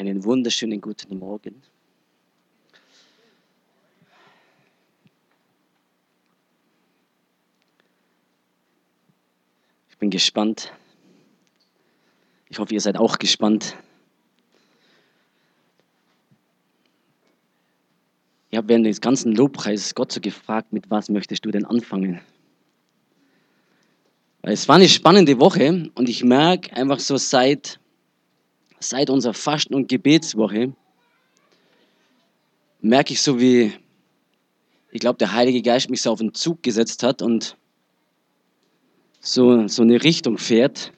Einen wunderschönen guten Morgen. Ich bin gespannt. Ich hoffe, ihr seid auch gespannt. Ich habe während des ganzen Lobpreises Gott so gefragt, mit was möchtest du denn anfangen? Weil es war eine spannende Woche und ich merke einfach so seit, seit unserer Fasten- und Gebetswoche, merke ich so, wie ich glaube, der Heilige Geist mich so auf den Zug gesetzt hat und so, so eine Richtung fährt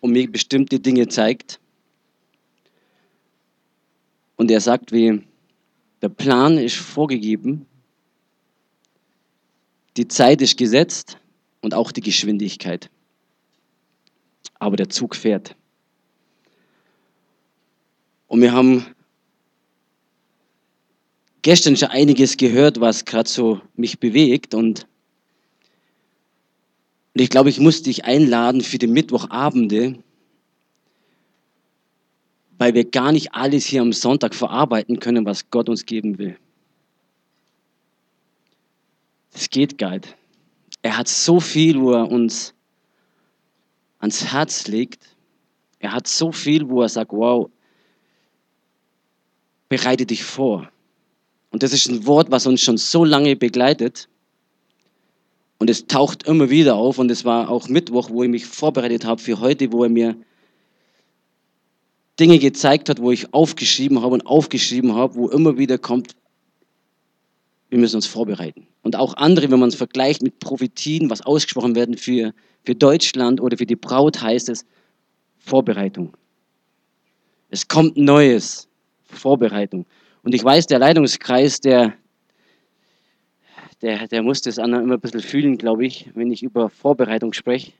und mir bestimmte Dinge zeigt. Und er sagt, wie der Plan ist vorgegeben, die Zeit ist gesetzt und auch die Geschwindigkeit. Aber der Zug fährt. Und wir haben gestern schon einiges gehört, was gerade so mich bewegt. Und, und ich glaube, ich muss dich einladen für die Mittwochabende, weil wir gar nicht alles hier am Sonntag verarbeiten können, was Gott uns geben will. Das geht nicht. Er hat so viel, wo er uns ans Herz legt. Er hat so viel, wo er sagt, wow, bereite dich vor. Und das ist ein Wort, was uns schon so lange begleitet. Und es taucht immer wieder auf. Und es war auch Mittwoch, wo ich mich vorbereitet habe für heute, wo er mir Dinge gezeigt hat, wo ich aufgeschrieben habe und aufgeschrieben habe, wo immer wieder kommt, wir müssen uns vorbereiten. Und auch andere, wenn man es vergleicht mit Prophetien, was ausgesprochen werden für, für Deutschland oder für die Braut, heißt es Vorbereitung. Es kommt Neues, Vorbereitung. Und ich weiß, der Leitungskreis, der, der, der muss das immer ein bisschen fühlen, glaube ich, wenn ich über Vorbereitung spreche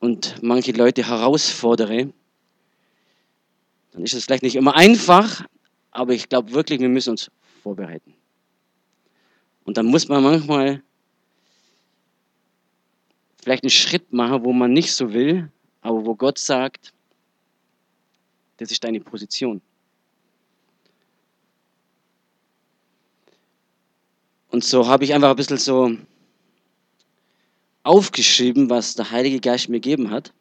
und manche Leute herausfordere dann ist es vielleicht nicht immer einfach, aber ich glaube wirklich, wir müssen uns vorbereiten. Und dann muss man manchmal vielleicht einen Schritt machen, wo man nicht so will, aber wo Gott sagt, das ist deine Position. Und so habe ich einfach ein bisschen so aufgeschrieben, was der Heilige Geist mir gegeben hat.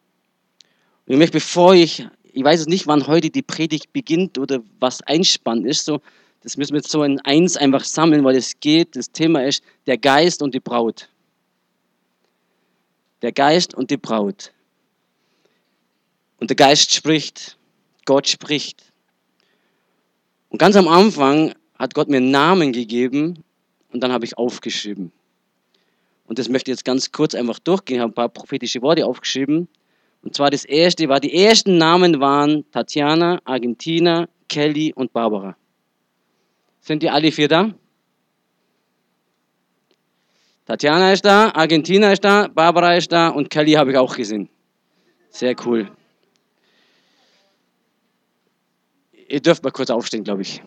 Und ich möchte, bevor ich ich weiß es nicht, wann heute die Predigt beginnt oder was Einspann ist. So, das müssen wir jetzt so in eins einfach sammeln, weil es geht. Das Thema ist der Geist und die Braut. Der Geist und die Braut. Und der Geist spricht. Gott spricht. Und ganz am Anfang hat Gott mir einen Namen gegeben und dann habe ich aufgeschrieben. Und das möchte ich jetzt ganz kurz einfach durchgehen. Ich habe ein paar prophetische Worte aufgeschrieben. Und zwar das erste war, die ersten Namen waren Tatjana, Argentina, Kelly und Barbara. Sind die alle vier da? Tatjana ist da, Argentina ist da, Barbara ist da und Kelly habe ich auch gesehen. Sehr cool. Ihr dürft mal kurz aufstehen, glaube ich.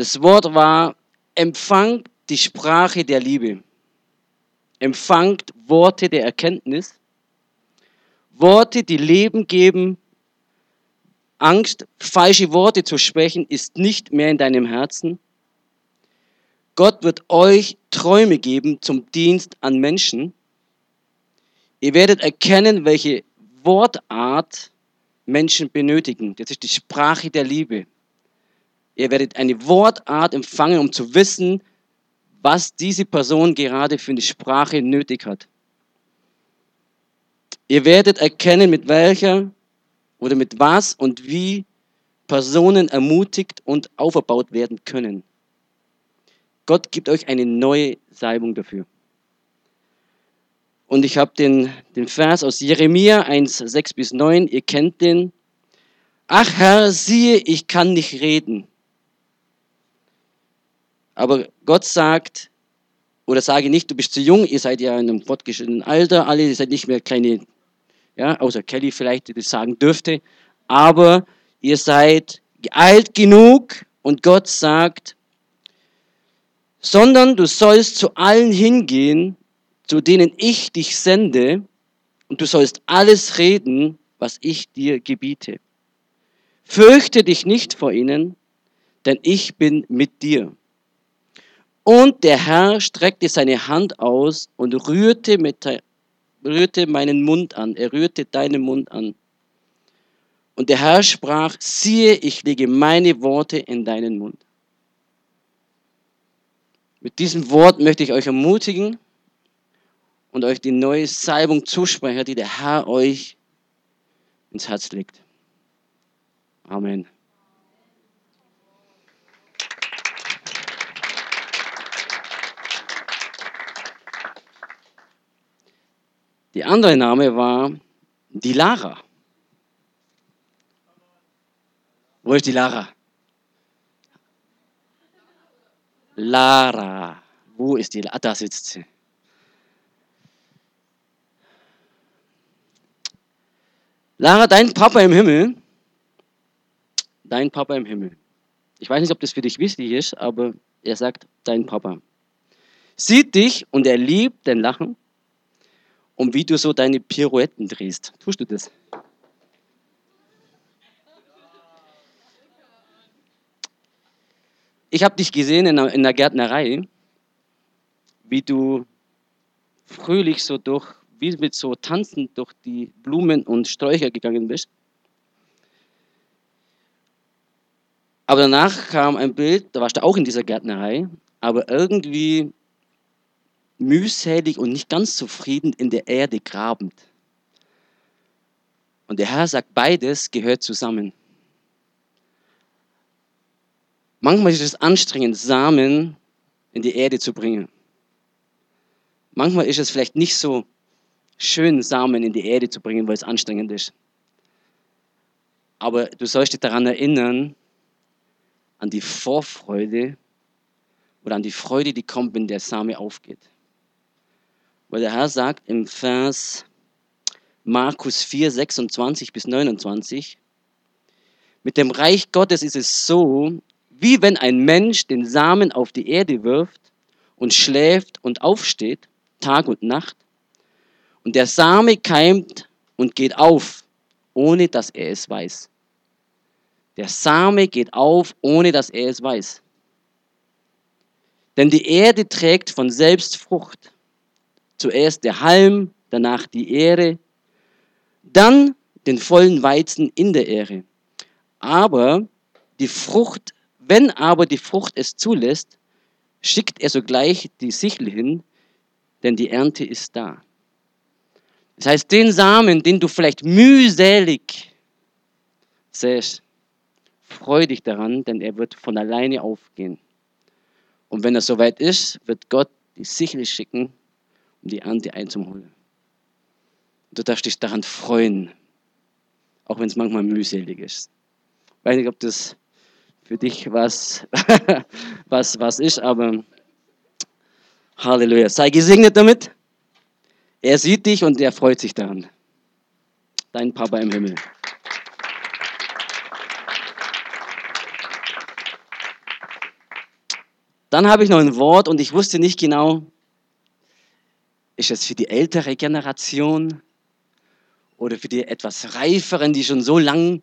Das Wort war, empfang die Sprache der Liebe empfangt Worte der Erkenntnis, Worte, die Leben geben. Angst, falsche Worte zu sprechen, ist nicht mehr in deinem Herzen. Gott wird euch Träume geben zum Dienst an Menschen. Ihr werdet erkennen, welche Wortart Menschen benötigen. Das ist die Sprache der Liebe. Ihr werdet eine Wortart empfangen, um zu wissen, was diese Person gerade für eine Sprache nötig hat. Ihr werdet erkennen, mit welcher oder mit was und wie Personen ermutigt und aufgebaut werden können. Gott gibt euch eine neue Salbung dafür. Und ich habe den, den Vers aus Jeremia 1, 6 bis 9, ihr kennt den. Ach Herr, siehe, ich kann nicht reden. Aber Gott sagt, oder sage nicht, du bist zu jung, ihr seid ja in einem fortgeschrittenen Alter, alle, ihr seid nicht mehr kleine, ja, außer Kelly vielleicht, die das sagen dürfte, aber ihr seid alt genug und Gott sagt, sondern du sollst zu allen hingehen, zu denen ich dich sende, und du sollst alles reden, was ich dir gebiete. Fürchte dich nicht vor ihnen, denn ich bin mit dir. Und der Herr streckte seine Hand aus und rührte, mit, rührte meinen Mund an. Er rührte deinen Mund an. Und der Herr sprach, siehe, ich lege meine Worte in deinen Mund. Mit diesem Wort möchte ich euch ermutigen und euch die neue Salbung zusprechen, die der Herr euch ins Herz legt. Amen. Die andere Name war die Lara. Wo ist die Lara? Lara. Wo ist die Lara? Ah, da sitzt sie. Lara, dein Papa im Himmel, dein Papa im Himmel. Ich weiß nicht, ob das für dich wichtig ist, aber er sagt, dein Papa. Sieht dich und er liebt dein Lachen und wie du so deine Pirouetten drehst. Tust du das? Ich habe dich gesehen in der, Gärtnerei, wie du fröhlich so durch, wie mit so tanzend durch die Blumen und Sträucher gegangen bist. Aber danach kam ein Bild, da warst du auch in dieser Gärtnerei, aber irgendwie mühselig und nicht ganz zufrieden in der Erde grabend. Und der Herr sagt, beides gehört zusammen. Manchmal ist es anstrengend, Samen in die Erde zu bringen. Manchmal ist es vielleicht nicht so schön, Samen in die Erde zu bringen, weil es anstrengend ist. Aber du sollst dich daran erinnern, an die Vorfreude oder an die Freude, die kommt, wenn der Same aufgeht. Weil der Herr sagt im Vers Markus 4, 26 bis 29, mit dem Reich Gottes ist es so, wie wenn ein Mensch den Samen auf die Erde wirft und schläft und aufsteht, Tag und Nacht. Und der Same keimt und geht auf, ohne dass er es weiß. Der Same geht auf, ohne dass er es weiß. Denn die Erde trägt von selbst Frucht. Zuerst der Halm, danach die Ähre, dann den vollen Weizen in der Ähre. Aber die Frucht wenn aber die Frucht es zulässt, schickt er sogleich die Sichel hin, denn die Ernte ist da. Das heißt, den Samen, den du vielleicht mühselig säst, freu dich daran, denn er wird von alleine aufgehen. Und wenn er soweit ist, wird Gott die Sichel schicken, um die Ernte einzuholen. Du darfst dich daran freuen, auch wenn es manchmal mühselig ist. Ich weiß nicht, ob das für dich was, was, was ist, aber Halleluja. Sei gesegnet damit. Er sieht dich und er freut sich daran. Dein Papa im Himmel. Dann habe ich noch ein Wort und ich wusste nicht genau, ist es für die ältere Generation oder für die etwas reiferen, die schon so lang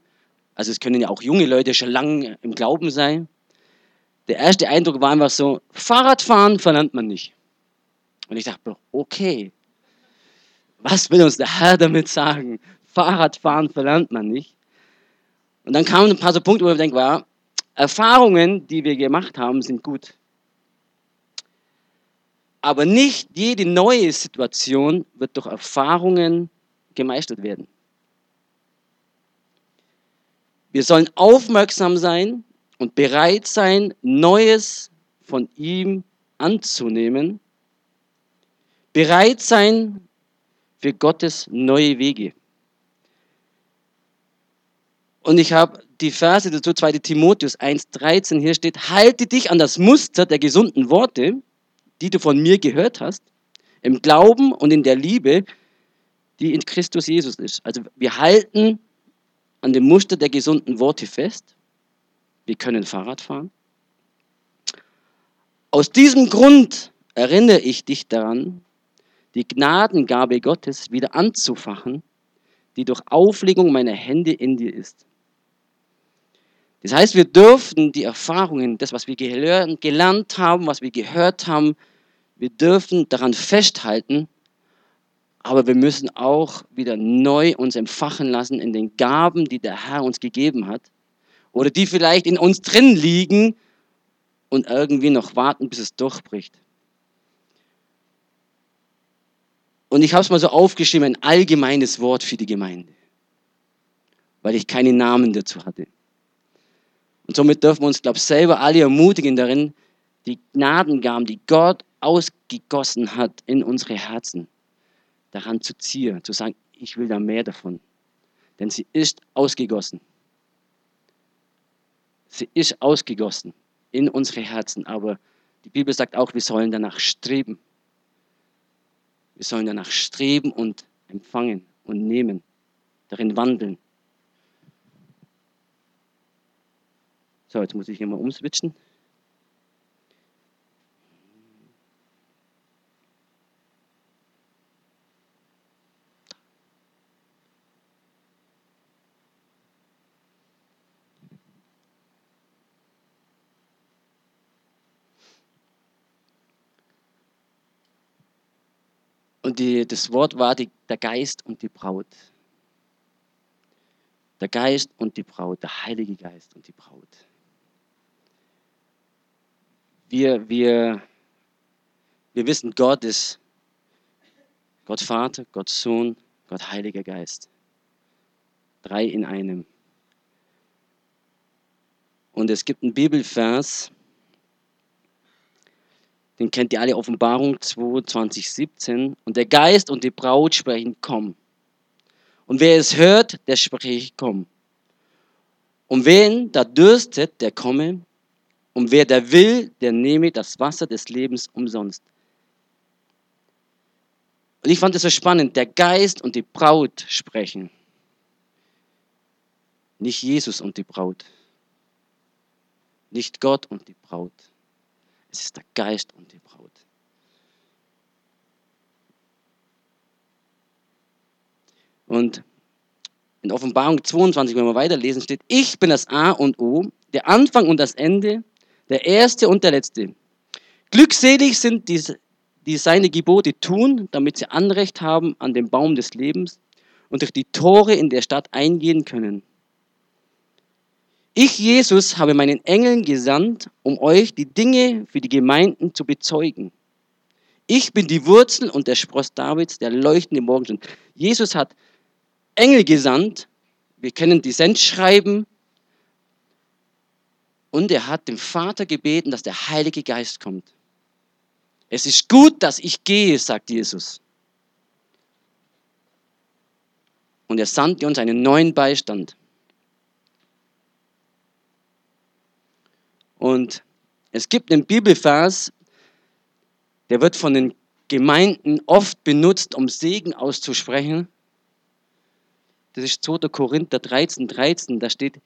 also es können ja auch junge Leute schon lange im Glauben sein. Der erste Eindruck war einfach so, Fahrradfahren verlernt man nicht. Und ich dachte, okay, was will uns der Herr damit sagen? Fahrradfahren verlernt man nicht. Und dann kamen ein paar so Punkte, wo ich denke, war, Erfahrungen, die wir gemacht haben, sind gut. Aber nicht jede neue Situation wird durch Erfahrungen gemeistert werden. Wir sollen aufmerksam sein und bereit sein, Neues von ihm anzunehmen. Bereit sein für Gottes neue Wege. Und ich habe die Verse dazu, 2 Timotheus 1,13, hier steht, halte dich an das Muster der gesunden Worte, die du von mir gehört hast, im Glauben und in der Liebe, die in Christus Jesus ist. Also wir halten an dem Muster der gesunden Worte fest. Wir können Fahrrad fahren. Aus diesem Grund erinnere ich dich daran, die Gnadengabe Gottes wieder anzufachen, die durch Auflegung meiner Hände in dir ist. Das heißt, wir dürfen die Erfahrungen, das, was wir gelernt haben, was wir gehört haben, wir dürfen daran festhalten, aber wir müssen auch wieder neu uns empfachen lassen in den Gaben, die der Herr uns gegeben hat oder die vielleicht in uns drin liegen und irgendwie noch warten, bis es durchbricht. Und ich habe es mal so aufgeschrieben, ein allgemeines Wort für die Gemeinde, weil ich keine Namen dazu hatte. Und somit dürfen wir uns, glaube ich, selber alle ermutigen darin, die Gnadengaben, die Gott ausgegossen hat in unsere Herzen, daran zu ziehen, zu sagen, ich will da mehr davon. Denn sie ist ausgegossen. Sie ist ausgegossen in unsere Herzen, aber die Bibel sagt auch, wir sollen danach streben. Wir sollen danach streben und empfangen und nehmen, darin wandeln. So, jetzt muss ich hier mal umswitchen. Und die, das Wort war die, der Geist und die Braut. Der Geist und die Braut, der Heilige Geist und die Braut. Wir, wir, wir wissen, Gott ist Gott Vater, Gott Sohn, Gott Heiliger Geist. Drei in einem. Und es gibt einen Bibelvers, den kennt ihr alle, Offenbarung 22, 17. Und der Geist und die Braut sprechen, komm. Und wer es hört, der spricht, komm. Und wen da dürstet, der komme. Und wer da will, der nehme das Wasser des Lebens umsonst. Und ich fand es so spannend, der Geist und die Braut sprechen. Nicht Jesus und die Braut. Nicht Gott und die Braut. Es ist der Geist und die Braut. Und in Offenbarung 22, wenn wir weiterlesen, steht, ich bin das A und O, der Anfang und das Ende, der Erste und der Letzte. Glückselig sind die, die seine Gebote tun, damit sie Anrecht haben an dem Baum des Lebens und durch die Tore in der Stadt eingehen können. Ich, Jesus, habe meinen Engeln gesandt, um euch die Dinge für die Gemeinden zu bezeugen. Ich bin die Wurzel und der Spross Davids, der leuchtende Morgenstund. Jesus hat Engel gesandt. Wir kennen die Sendschreiben. Und er hat dem Vater gebeten, dass der Heilige Geist kommt. Es ist gut, dass ich gehe, sagt Jesus. Und er sandte uns einen neuen Beistand. Und es gibt einen Bibelvers, der wird von den Gemeinden oft benutzt, um Segen auszusprechen. Das ist 2. Korinther 13, 13. Da steht,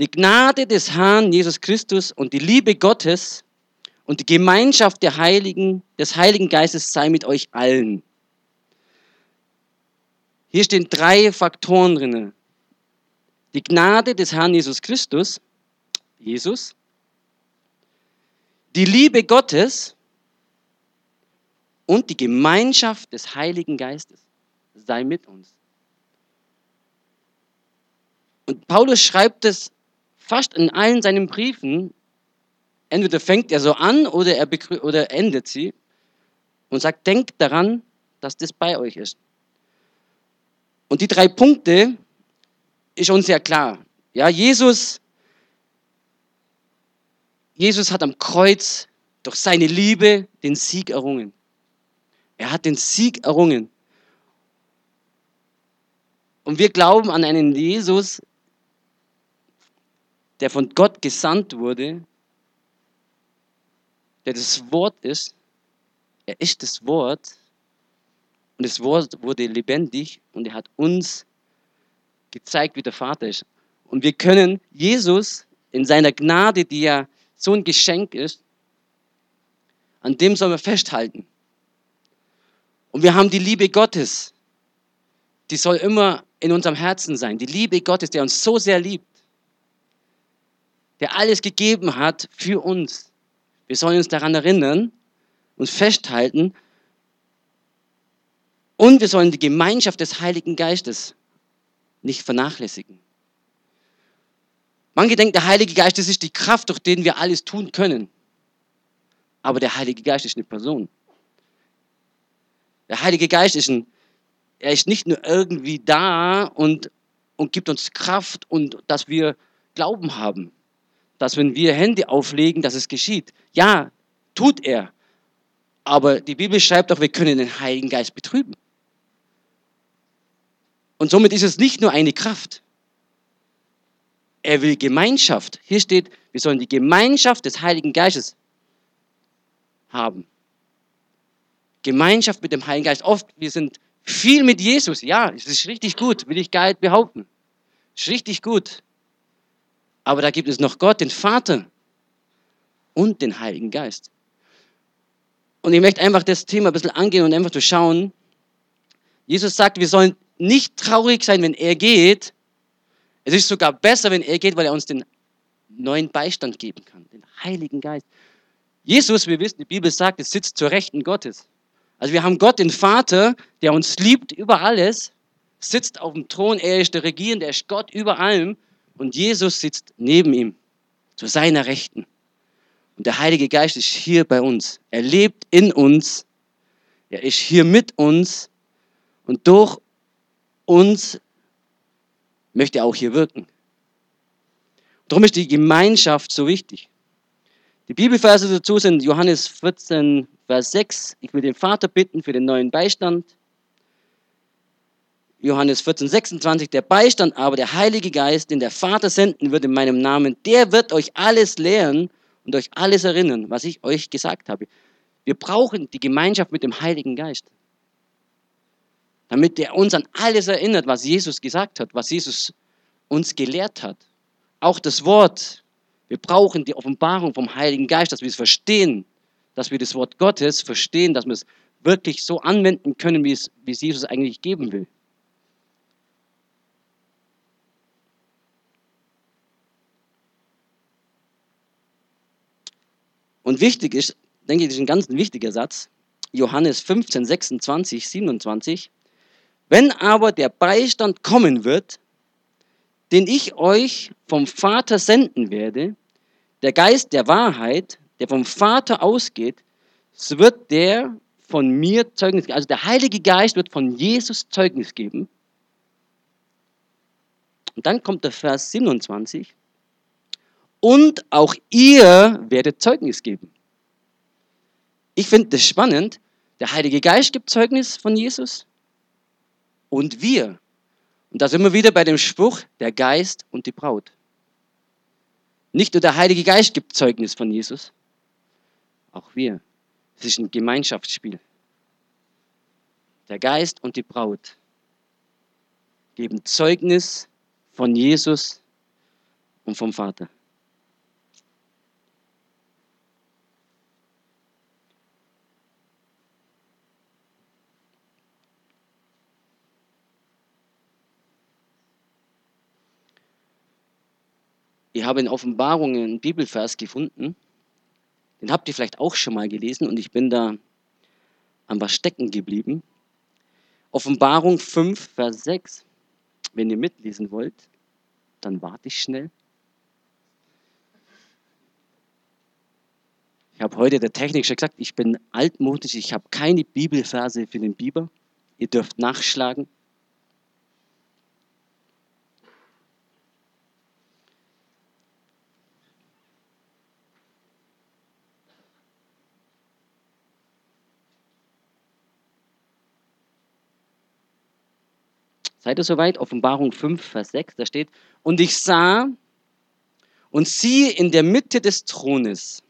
die Gnade des Herrn Jesus Christus und die Liebe Gottes und die Gemeinschaft der Heiligen, des Heiligen Geistes sei mit euch allen. Hier stehen drei Faktoren drin. Die Gnade des Herrn Jesus Christus, Jesus, die Liebe Gottes und die Gemeinschaft des Heiligen Geistes sei mit uns. Und Paulus schreibt es fast in allen seinen Briefen. Entweder fängt er so an oder er oder endet sie und sagt, denkt daran, dass das bei euch ist. Und die drei Punkte ist uns sehr klar. Ja, Jesus Jesus hat am Kreuz durch seine Liebe den Sieg errungen. Er hat den Sieg errungen. Und wir glauben an einen Jesus, der von Gott gesandt wurde, der das Wort ist. Er ist das Wort. Und das Wort wurde lebendig und er hat uns gezeigt, wie der Vater ist. Und wir können Jesus in seiner Gnade, die er so ein Geschenk ist, an dem sollen wir festhalten. Und wir haben die Liebe Gottes. Die soll immer in unserem Herzen sein. Die Liebe Gottes, der uns so sehr liebt. Der alles gegeben hat für uns. Wir sollen uns daran erinnern, uns festhalten. Und wir sollen die Gemeinschaft des Heiligen Geistes nicht vernachlässigen. Manche denken, der Heilige Geist, das ist die Kraft, durch den wir alles tun können. Aber der Heilige Geist ist eine Person. Der Heilige Geist ist ein, er ist nicht nur irgendwie da und, und gibt uns Kraft und dass wir Glauben haben. Dass wenn wir Hände auflegen, dass es geschieht. Ja, tut er. Aber die Bibel schreibt auch, wir können den Heiligen Geist betrüben. Und somit ist es nicht nur eine Kraft. Er will Gemeinschaft. Hier steht, wir sollen die Gemeinschaft des Heiligen Geistes haben. Gemeinschaft mit dem Heiligen Geist. Oft, wir sind viel mit Jesus. Ja, es ist richtig gut, will ich gar nicht behaupten. Es ist richtig gut. Aber da gibt es noch Gott, den Vater und den Heiligen Geist. Und ich möchte einfach das Thema ein bisschen angehen und einfach zu schauen. Jesus sagt, wir sollen nicht traurig sein, wenn er geht. Es ist sogar besser, wenn er geht, weil er uns den neuen Beistand geben kann, den Heiligen Geist. Jesus, wir wissen, die Bibel sagt, es sitzt zur Rechten Gottes. Also wir haben Gott, den Vater, der uns liebt über alles, sitzt auf dem Thron, er ist der Regierende, er ist Gott über allem und Jesus sitzt neben ihm, zu seiner Rechten. Und der Heilige Geist ist hier bei uns. Er lebt in uns, er ist hier mit uns und durch uns möchte er auch hier wirken. Darum ist die Gemeinschaft so wichtig. Die Bibelverse dazu sind Johannes 14, Vers 6. Ich will den Vater bitten für den neuen Beistand. Johannes 14, 26. Der Beistand aber, der Heilige Geist, den der Vater senden wird in meinem Namen, der wird euch alles lehren und euch alles erinnern, was ich euch gesagt habe. Wir brauchen die Gemeinschaft mit dem Heiligen Geist damit er uns an alles erinnert, was Jesus gesagt hat, was Jesus uns gelehrt hat. Auch das Wort. Wir brauchen die Offenbarung vom Heiligen Geist, dass wir es verstehen, dass wir das Wort Gottes verstehen, dass wir es wirklich so anwenden können, wie es, wie es Jesus eigentlich geben will. Und wichtig ist, denke ich, das ist ein ganz wichtiger Satz, Johannes 15, 26, 27. Wenn aber der Beistand kommen wird, den ich euch vom Vater senden werde, der Geist der Wahrheit, der vom Vater ausgeht, so wird der von mir Zeugnis geben. Also der Heilige Geist wird von Jesus Zeugnis geben. Und dann kommt der Vers 27. Und auch ihr werdet Zeugnis geben. Ich finde das spannend. Der Heilige Geist gibt Zeugnis von Jesus und wir. Und da sind wir wieder bei dem Spruch, der Geist und die Braut. Nicht nur der Heilige Geist gibt Zeugnis von Jesus, auch wir. Es ist ein Gemeinschaftsspiel. Der Geist und die Braut geben Zeugnis von Jesus und vom Vater. Ich habe in Offenbarungen einen Bibelvers gefunden. Den habt ihr vielleicht auch schon mal gelesen und ich bin da an was stecken geblieben. Offenbarung 5, Vers 6. Wenn ihr mitlesen wollt, dann warte ich schnell. Ich habe heute der Technik schon gesagt, ich bin altmodisch, ich habe keine Bibelverse für den Biber. Ihr dürft nachschlagen. Seid ihr soweit? Offenbarung 5, Vers 6, da steht, und ich sah und siehe in der Mitte des Thrones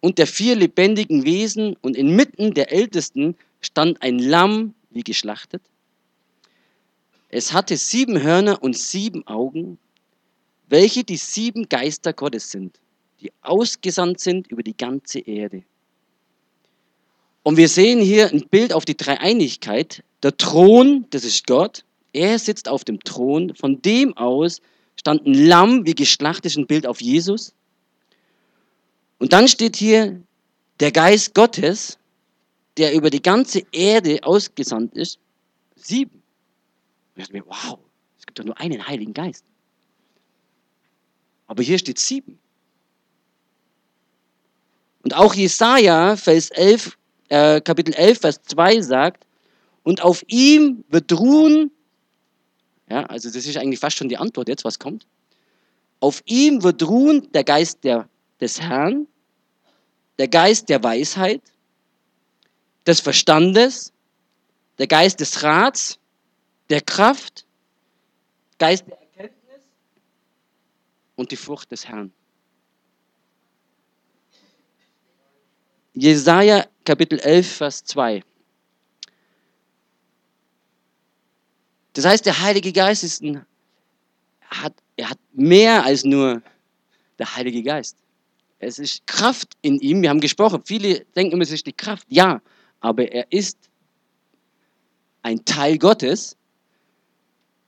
und der vier lebendigen Wesen und inmitten der Ältesten stand ein Lamm wie geschlachtet. Es hatte sieben Hörner und sieben Augen, welche die sieben Geister Gottes sind, die ausgesandt sind über die ganze Erde. Und wir sehen hier ein Bild auf die Dreieinigkeit. Der Thron, das ist Gott. Er sitzt auf dem Thron. Von dem aus stand ein Lamm, wie geschlachtet, ein Bild auf Jesus. Und dann steht hier der Geist Gottes, der über die ganze Erde ausgesandt ist. Sieben. Und ich dachte mir, wow, es gibt doch nur einen Heiligen Geist. Aber hier steht sieben. Und auch Jesaja, Vers 11, äh, Kapitel 11, Vers 2 sagt, und auf ihm wird ruhen, ja, also das ist eigentlich fast schon die Antwort jetzt, was kommt. Auf ihm wird ruhen der Geist der, des Herrn, der Geist der Weisheit, des Verstandes, der Geist des Rats, der Kraft, Geist der Erkenntnis und die Frucht des Herrn. Jesaja Kapitel 11, Vers 2. Das heißt, der Heilige Geist ist ein, hat, er hat mehr als nur der Heilige Geist. Es ist Kraft in ihm. Wir haben gesprochen. Viele denken immer, es ist die Kraft. Ja, aber er ist ein Teil Gottes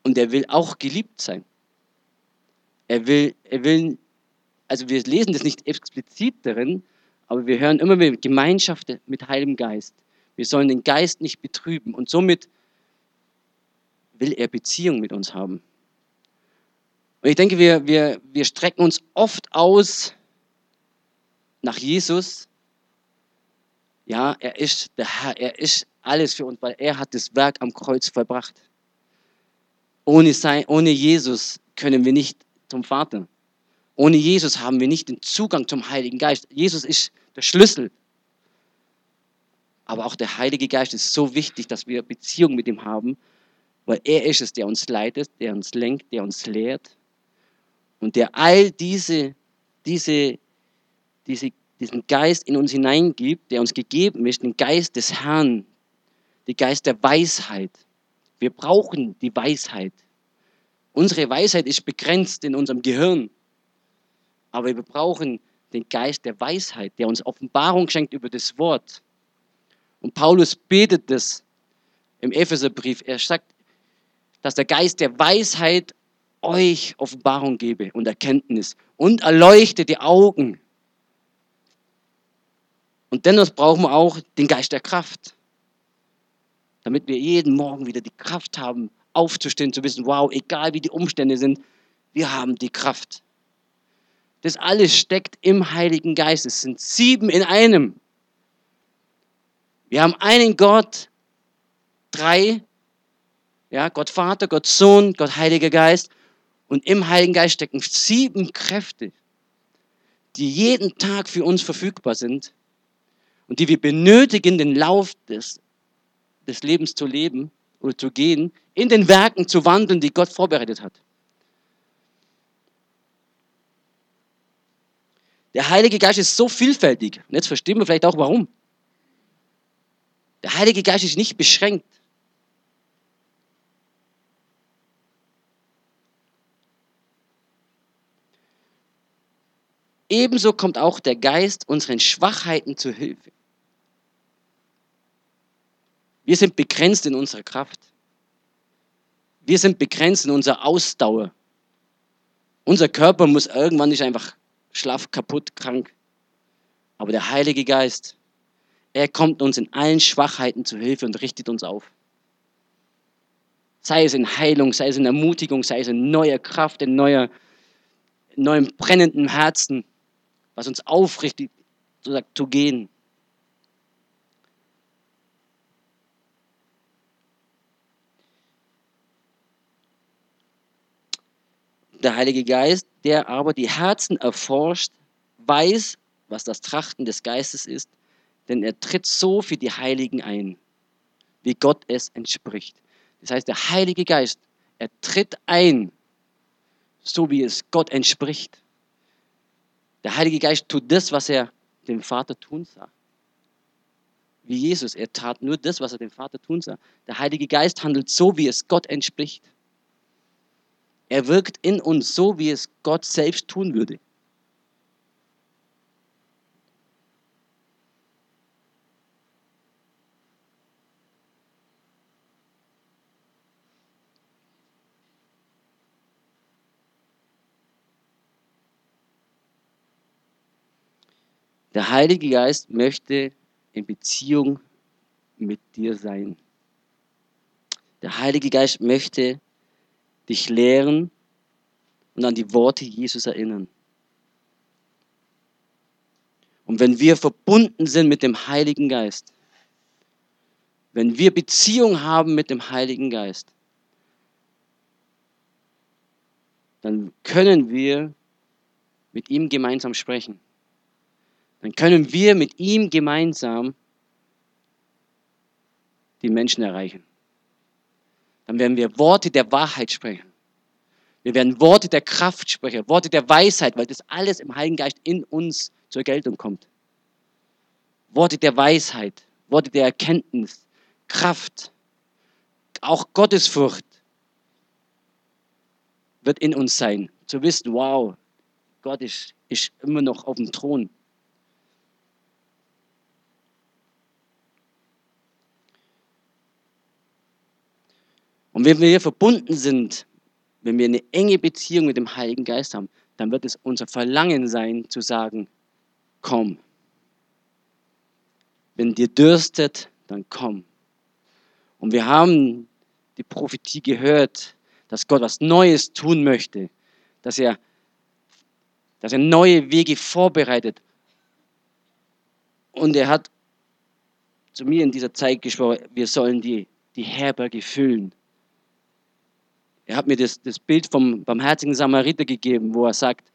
und er will auch geliebt sein. Er will, er will, also wir lesen das nicht explizit darin, aber wir hören immer wieder Gemeinschaft mit Heiligem Geist. Wir sollen den Geist nicht betrüben und somit will er Beziehung mit uns haben. Und ich denke, wir, wir, wir strecken uns oft aus nach Jesus. Ja, er ist der Herr, er ist alles für uns, weil er hat das Werk am Kreuz vollbracht. Ohne, sein, ohne Jesus können wir nicht zum Vater. Ohne Jesus haben wir nicht den Zugang zum Heiligen Geist. Jesus ist der Schlüssel. Aber auch der Heilige Geist ist so wichtig, dass wir Beziehung mit ihm haben, weil er ist es, der uns leitet, der uns lenkt, der uns lehrt und der all diese, diese, diese, diesen Geist in uns hineingibt, der uns gegeben ist, den Geist des Herrn, den Geist der Weisheit. Wir brauchen die Weisheit. Unsere Weisheit ist begrenzt in unserem Gehirn, aber wir brauchen den Geist der Weisheit, der uns Offenbarung schenkt über das Wort. Und Paulus betet das im Epheserbrief. Er sagt, dass der Geist der Weisheit euch Offenbarung gebe und Erkenntnis und erleuchte die Augen. Und dennoch brauchen wir auch den Geist der Kraft, damit wir jeden Morgen wieder die Kraft haben, aufzustehen, zu wissen, wow, egal wie die Umstände sind, wir haben die Kraft. Das alles steckt im Heiligen Geist. Es sind sieben in einem. Wir haben einen Gott, drei ja, Gott Vater, Gott Sohn, Gott Heiliger Geist. Und im Heiligen Geist stecken sieben Kräfte, die jeden Tag für uns verfügbar sind und die wir benötigen, den Lauf des, des Lebens zu leben oder zu gehen, in den Werken zu wandeln, die Gott vorbereitet hat. Der Heilige Geist ist so vielfältig. Und jetzt verstehen wir vielleicht auch warum. Der Heilige Geist ist nicht beschränkt. Ebenso kommt auch der Geist unseren Schwachheiten zu Hilfe. Wir sind begrenzt in unserer Kraft. Wir sind begrenzt in unserer Ausdauer. Unser Körper muss irgendwann nicht einfach schlaff, kaputt, krank. Aber der Heilige Geist, er kommt uns in allen Schwachheiten zu Hilfe und richtet uns auf. Sei es in Heilung, sei es in Ermutigung, sei es in neuer Kraft, in neuer, neuem brennenden Herzen was uns aufrichtet, zu gehen. Der Heilige Geist, der aber die Herzen erforscht, weiß, was das Trachten des Geistes ist, denn er tritt so für die Heiligen ein, wie Gott es entspricht. Das heißt, der Heilige Geist, er tritt ein, so wie es Gott entspricht. Der Heilige Geist tut das, was er dem Vater tun sah. Wie Jesus, er tat nur das, was er dem Vater tun sah. Der Heilige Geist handelt so, wie es Gott entspricht. Er wirkt in uns so, wie es Gott selbst tun würde. Der Heilige Geist möchte in Beziehung mit dir sein. Der Heilige Geist möchte dich lehren und an die Worte Jesus erinnern. Und wenn wir verbunden sind mit dem Heiligen Geist, wenn wir Beziehung haben mit dem Heiligen Geist, dann können wir mit ihm gemeinsam sprechen. Dann können wir mit ihm gemeinsam die Menschen erreichen. Dann werden wir Worte der Wahrheit sprechen. Wir werden Worte der Kraft sprechen, Worte der Weisheit, weil das alles im Heiligen Geist in uns zur Geltung kommt. Worte der Weisheit, Worte der Erkenntnis, Kraft, auch Gottesfurcht wird in uns sein. Zu wissen, wow, Gott ist, ist immer noch auf dem Thron. Und wenn wir verbunden sind, wenn wir eine enge Beziehung mit dem Heiligen Geist haben, dann wird es unser Verlangen sein, zu sagen, komm. Wenn dir dürstet, dann komm. Und wir haben die Prophetie gehört, dass Gott was Neues tun möchte, dass er, dass er neue Wege vorbereitet. Und er hat zu mir in dieser Zeit gesprochen, wir sollen die, die Herberge füllen. Er hat mir das, das Bild vom barmherzigen Samariter gegeben, wo er sagt,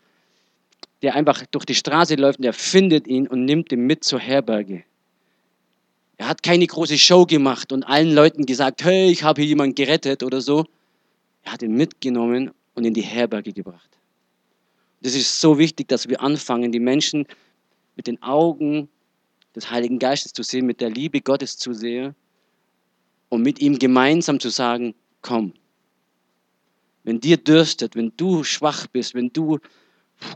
der einfach durch die Straße läuft und er findet ihn und nimmt ihn mit zur Herberge. Er hat keine große Show gemacht und allen Leuten gesagt, hey, ich habe hier jemanden gerettet oder so. Er hat ihn mitgenommen und in die Herberge gebracht. Das ist so wichtig, dass wir anfangen, die Menschen mit den Augen des Heiligen Geistes zu sehen, mit der Liebe Gottes zu sehen und mit ihm gemeinsam zu sagen, komm. Wenn dir dürstet, wenn du schwach bist, wenn du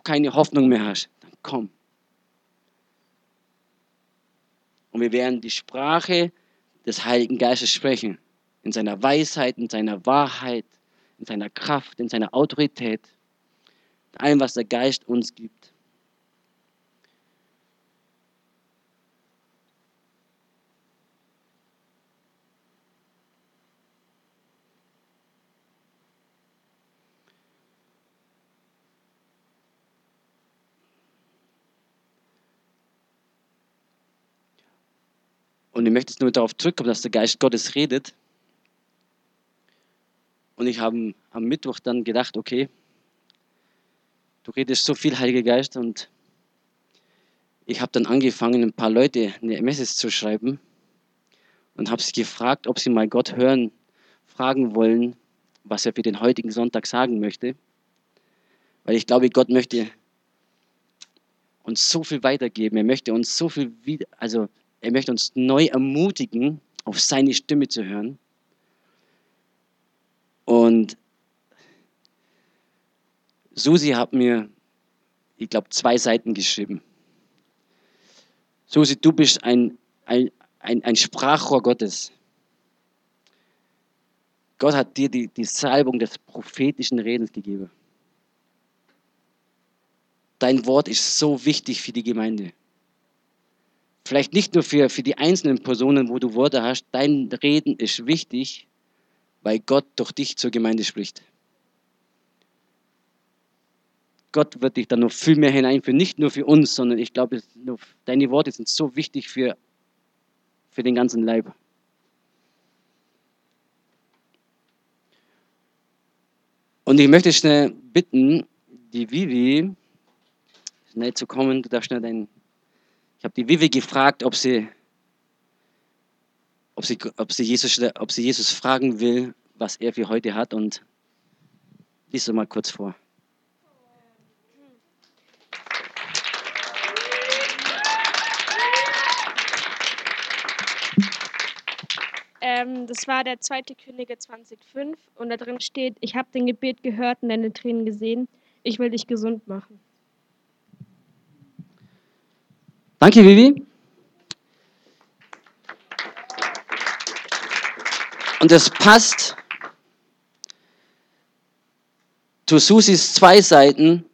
keine Hoffnung mehr hast, dann komm. Und wir werden die Sprache des Heiligen Geistes sprechen. In seiner Weisheit, in seiner Wahrheit, in seiner Kraft, in seiner Autorität. In allem, was der Geist uns gibt. Und ich möchte jetzt nur darauf zurückkommen, dass der Geist Gottes redet. Und ich habe am Mittwoch dann gedacht, okay, du redest so viel, Heiliger Geist. Und ich habe dann angefangen, ein paar Leute eine Message zu schreiben und habe sie gefragt, ob sie mal Gott hören, fragen wollen, was er für den heutigen Sonntag sagen möchte. Weil ich glaube, Gott möchte uns so viel weitergeben. Er möchte uns so viel, wieder, also er möchte uns neu ermutigen, auf seine Stimme zu hören. Und Susi hat mir, ich glaube, zwei Seiten geschrieben. Susi, du bist ein, ein, ein, ein Sprachrohr Gottes. Gott hat dir die, die Salbung des prophetischen Redens gegeben. Dein Wort ist so wichtig für die Gemeinde. Vielleicht nicht nur für, für die einzelnen Personen, wo du Worte hast. Dein Reden ist wichtig, weil Gott durch dich zur Gemeinde spricht. Gott wird dich dann noch viel mehr hineinführen, nicht nur für uns, sondern ich glaube, deine Worte sind so wichtig für, für den ganzen Leib. Und ich möchte schnell bitten, die Vivi schnell zu kommen. Du darfst schnell deinen ich habe die Vivi gefragt, ob sie, ob, sie, ob, sie Jesus, ob sie Jesus fragen will, was er für heute hat. Und lies mal kurz vor. Ähm, das war der zweite Könige 2005 und da drin steht, ich habe den Gebet gehört und deine Tränen gesehen, ich will dich gesund machen. Danke, Vivi. Und es passt zu Susis zwei Seiten,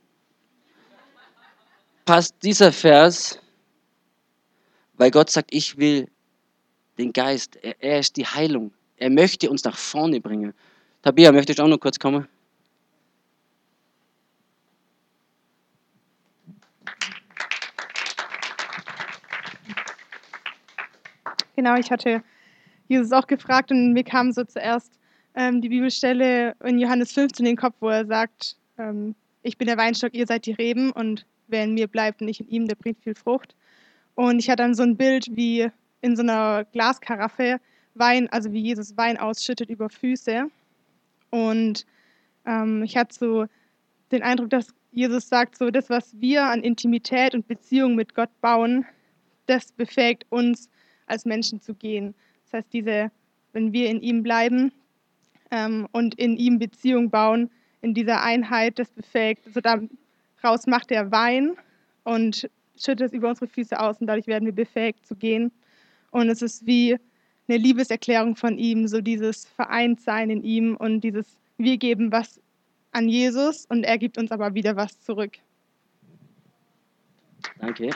passt dieser Vers Weil Gott sagt, ich will den Geist. Er, er ist die Heilung. Er möchte uns nach vorne bringen. Tabia, möchtest du auch noch kurz kommen? Genau, ich hatte Jesus auch gefragt und mir kam so zuerst ähm, die Bibelstelle in Johannes 15 in den Kopf, wo er sagt, ähm, ich bin der Weinstock, ihr seid die Reben und wer in mir bleibt und ich in ihm, der bringt viel Frucht. Und ich hatte dann so ein Bild wie in so einer Glaskaraffe Wein, also wie Jesus Wein ausschüttet über Füße. Und ähm, ich hatte so den Eindruck, dass Jesus sagt, so das, was wir an Intimität und Beziehung mit Gott bauen, das befähigt uns als Menschen zu gehen. Das heißt, diese, wenn wir in ihm bleiben ähm, und in ihm Beziehung bauen, in dieser Einheit, das befähigt, so daraus macht er Wein und schüttet es über unsere Füße aus und dadurch werden wir befähigt zu gehen. Und es ist wie eine Liebeserklärung von ihm, so dieses Vereintsein in ihm und dieses wir geben was an Jesus und er gibt uns aber wieder was zurück. Danke.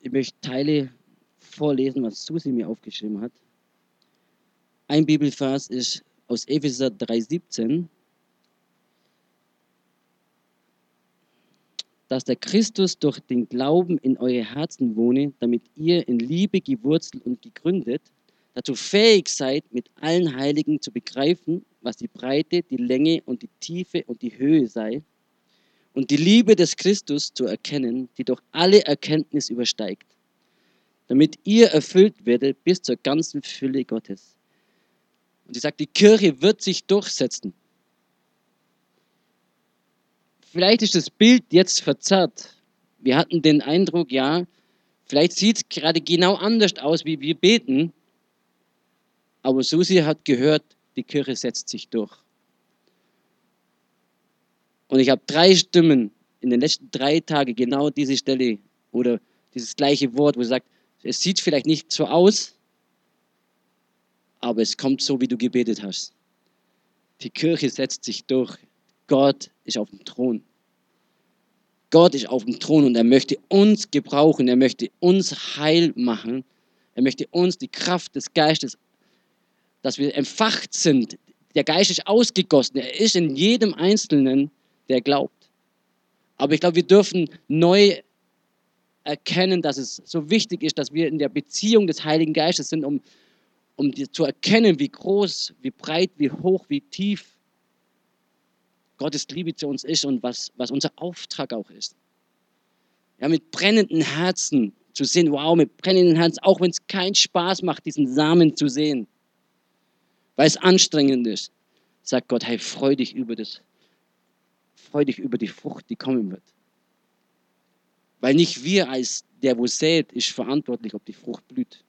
Ich möchte Teile vorlesen, was Susi mir aufgeschrieben hat. Ein Bibelvers ist aus Epheser 3,17. dass der Christus durch den Glauben in eure Herzen wohne, damit ihr in Liebe gewurzelt und gegründet, dazu fähig seid, mit allen Heiligen zu begreifen, was die Breite, die Länge und die Tiefe und die Höhe sei, und die Liebe des Christus zu erkennen, die durch alle Erkenntnis übersteigt, damit ihr erfüllt werdet bis zur ganzen Fülle Gottes. Und sie sagt, die Kirche wird sich durchsetzen. Vielleicht ist das Bild jetzt verzerrt. Wir hatten den Eindruck, ja, vielleicht sieht es gerade genau anders aus, wie wir beten. Aber Susi hat gehört, die Kirche setzt sich durch. Und ich habe drei Stimmen in den letzten drei Tagen genau diese Stelle oder dieses gleiche Wort, wo sie sagt, es sieht vielleicht nicht so aus, aber es kommt so, wie du gebetet hast. Die Kirche setzt sich durch. Gott ist auf dem Thron. Gott ist auf dem Thron und er möchte uns gebrauchen, er möchte uns heil machen, er möchte uns die Kraft des Geistes, dass wir empfacht sind. Der Geist ist ausgegossen, er ist in jedem Einzelnen, der glaubt. Aber ich glaube, wir dürfen neu erkennen, dass es so wichtig ist, dass wir in der Beziehung des Heiligen Geistes sind, um, um zu erkennen, wie groß, wie breit, wie hoch, wie tief Gottes Liebe zu uns ist und was, was unser Auftrag auch ist. Ja, mit brennenden Herzen zu sehen, wow, mit brennenden Herzen, auch wenn es keinen Spaß macht, diesen Samen zu sehen, weil es anstrengend ist, sagt Gott, hey, freu dich über das, freu dich über die Frucht, die kommen wird. Weil nicht wir als der, wo sät, ist verantwortlich, ob die Frucht blüht.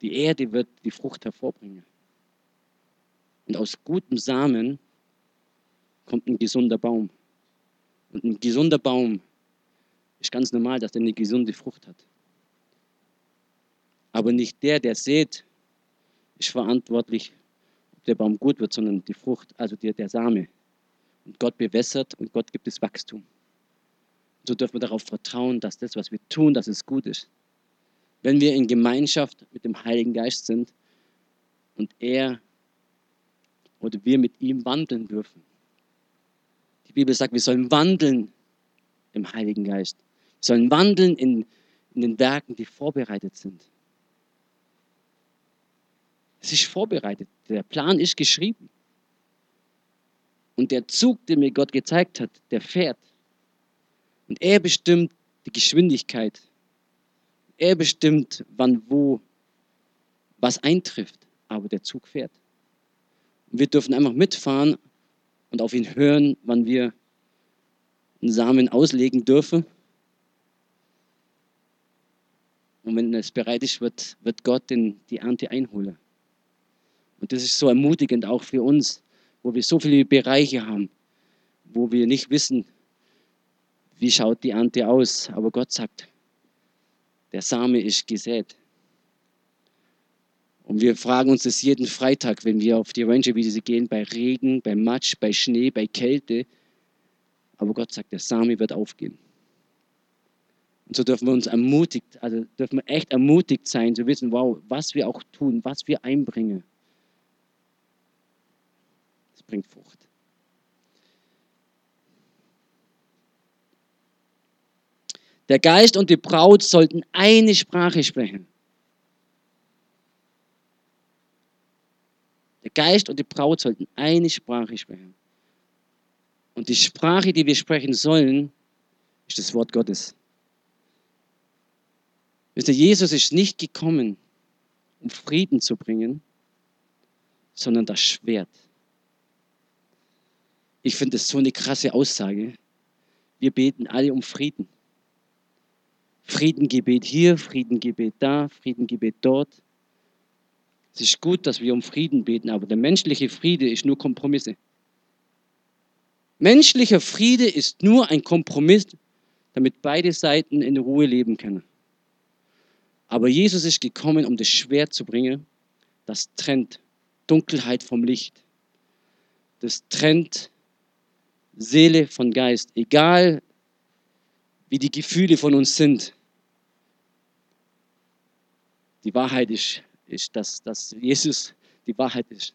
Die Erde wird die Frucht hervorbringen. Und aus gutem Samen kommt ein gesunder Baum. Und ein gesunder Baum ist ganz normal, dass er eine gesunde Frucht hat. Aber nicht der, der sät, ist verantwortlich, der Baum gut wird, sondern die Frucht, also der, der Same. Und Gott bewässert und Gott gibt es Wachstum. So dürfen wir darauf vertrauen, dass das, was wir tun, dass es gut ist. Wenn wir in Gemeinschaft mit dem Heiligen Geist sind und er oder wir mit ihm wandeln dürfen. Die Bibel sagt, wir sollen wandeln im Heiligen Geist. Wir sollen wandeln in, in den Werken, die vorbereitet sind. Es ist vorbereitet. Der Plan ist geschrieben. Und der Zug, den mir Gott gezeigt hat, der fährt. Und er bestimmt die Geschwindigkeit. Er bestimmt, wann, wo, was eintrifft. Aber der Zug fährt. Wir dürfen einfach mitfahren und auf ihn hören, wann wir einen Samen auslegen dürfen. Und wenn es bereit ist, wird, wird Gott den, die Ernte einholen. Und das ist so ermutigend auch für uns, wo wir so viele Bereiche haben, wo wir nicht wissen, wie schaut die Ernte aus. Aber Gott sagt, der Same ist gesät. Und wir fragen uns das jeden Freitag, wenn wir auf die Ranger-Wiese gehen, bei Regen, bei Matsch, bei Schnee, bei Kälte. Aber Gott sagt, der Same wird aufgehen. Und so dürfen wir uns ermutigt, also dürfen wir echt ermutigt sein, zu wissen, wow, was wir auch tun, was wir einbringen. Das bringt Frucht. Der Geist und die Braut sollten eine Sprache sprechen. Der Geist und die Braut sollten eine Sprache sprechen. Und die Sprache, die wir sprechen sollen, ist das Wort Gottes. Wisst ihr, Jesus ist nicht gekommen, um Frieden zu bringen, sondern das Schwert. Ich finde das so eine krasse Aussage. Wir beten alle um Frieden. Friedengebet hier, Friedengebet da, Friedengebet dort. Es ist gut, dass wir um Frieden beten, aber der menschliche Friede ist nur Kompromisse. Menschlicher Friede ist nur ein Kompromiss, damit beide Seiten in Ruhe leben können. Aber Jesus ist gekommen, um das Schwert zu bringen, das trennt Dunkelheit vom Licht. Das trennt Seele von Geist. Egal, wie die Gefühle von uns sind. Die Wahrheit ist, ist dass, dass Jesus die Wahrheit ist.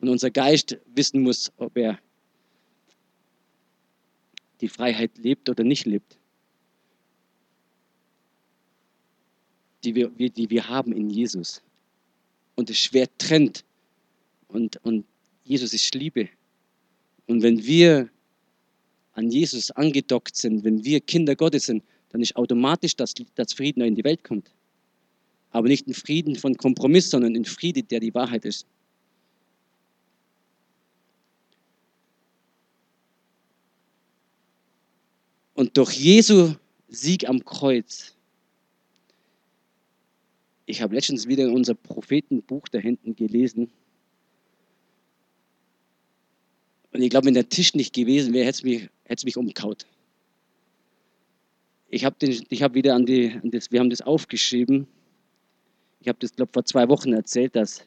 Und unser Geist wissen muss, ob er die Freiheit lebt oder nicht lebt. Die wir, die wir haben in Jesus. Und das Schwert trennt. Und, und Jesus ist Liebe. Und wenn wir an Jesus angedockt sind, wenn wir Kinder Gottes sind, dann ist automatisch, dass, dass Frieden in die Welt kommt. Aber nicht ein Frieden von Kompromiss, sondern ein Frieden, der die Wahrheit ist. Und durch Jesu Sieg am Kreuz, ich habe letztens wieder in unser Prophetenbuch da hinten gelesen, und ich glaube, wenn der Tisch nicht gewesen wäre, hätte es mich, hätte es mich umkaut. Ich habe hab wieder an, die, an das, wir haben das aufgeschrieben. Ich habe das, glaube vor zwei Wochen erzählt, dass,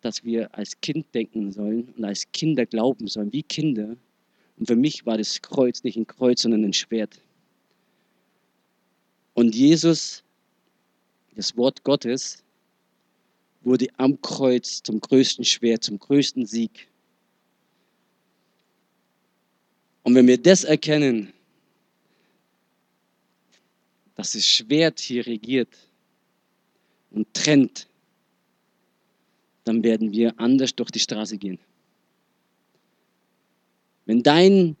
dass wir als Kind denken sollen und als Kinder glauben sollen, wie Kinder. Und für mich war das Kreuz nicht ein Kreuz, sondern ein Schwert. Und Jesus, das Wort Gottes, wurde am Kreuz zum größten Schwert, zum größten Sieg. Und wenn wir das erkennen, dass das Schwert hier regiert und trennt, dann werden wir anders durch die Straße gehen. Wenn dein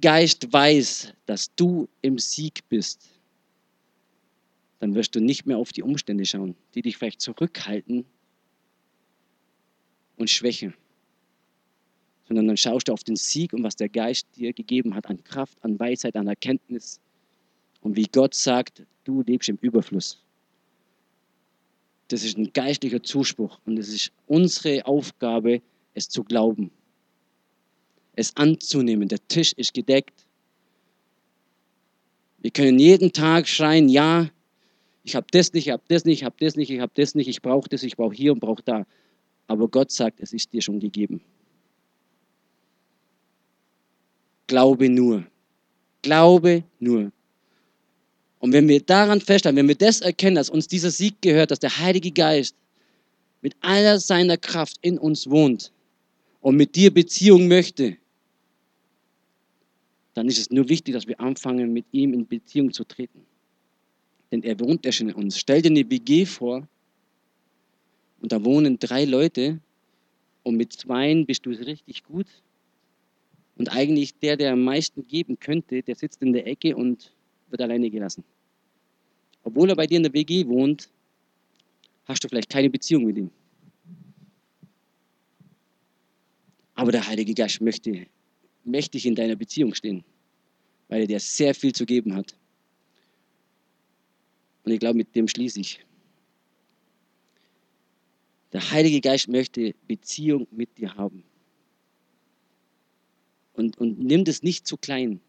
Geist weiß, dass du im Sieg bist, dann wirst du nicht mehr auf die Umstände schauen, die dich vielleicht zurückhalten und schwächen, sondern dann schaust du auf den Sieg und was der Geist dir gegeben hat an Kraft, an Weisheit, an Erkenntnis und wie Gott sagt, du lebst im Überfluss. Das ist ein geistlicher Zuspruch und es ist unsere Aufgabe, es zu glauben es anzunehmen. Der Tisch ist gedeckt. Wir können jeden Tag schreien, ja, ich habe das nicht, ich habe das nicht, ich habe das nicht, ich habe das nicht, ich brauche das, ich brauche hier und brauche da. Aber Gott sagt, es ist dir schon gegeben. Glaube nur. Glaube nur. Und wenn wir daran festhalten, wenn wir das erkennen, dass uns dieser Sieg gehört, dass der Heilige Geist mit aller seiner Kraft in uns wohnt und mit dir Beziehung möchte, dann ist es nur wichtig, dass wir anfangen, mit ihm in Beziehung zu treten. Denn er wohnt ja schon in uns. Stell dir eine WG vor und da wohnen drei Leute und mit zweien bist du richtig gut. Und eigentlich der, der am meisten geben könnte, der sitzt in der Ecke und wird alleine gelassen. Obwohl er bei dir in der WG wohnt, hast du vielleicht keine Beziehung mit ihm. Aber der Heilige Geist möchte mächtig in deiner Beziehung stehen, weil er dir sehr viel zu geben hat. Und ich glaube, mit dem schließe ich. Der Heilige Geist möchte Beziehung mit dir haben. Und, und nimm das nicht zu klein.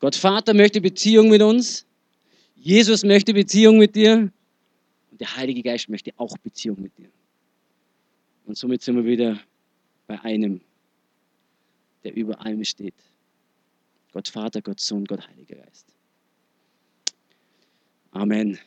Gott Vater möchte Beziehung mit uns. Jesus möchte Beziehung mit dir und der Heilige Geist möchte auch Beziehung mit dir. Und somit sind wir wieder bei einem, der über allem steht. Gott Vater, Gott Sohn, Gott Heiliger Geist. Amen.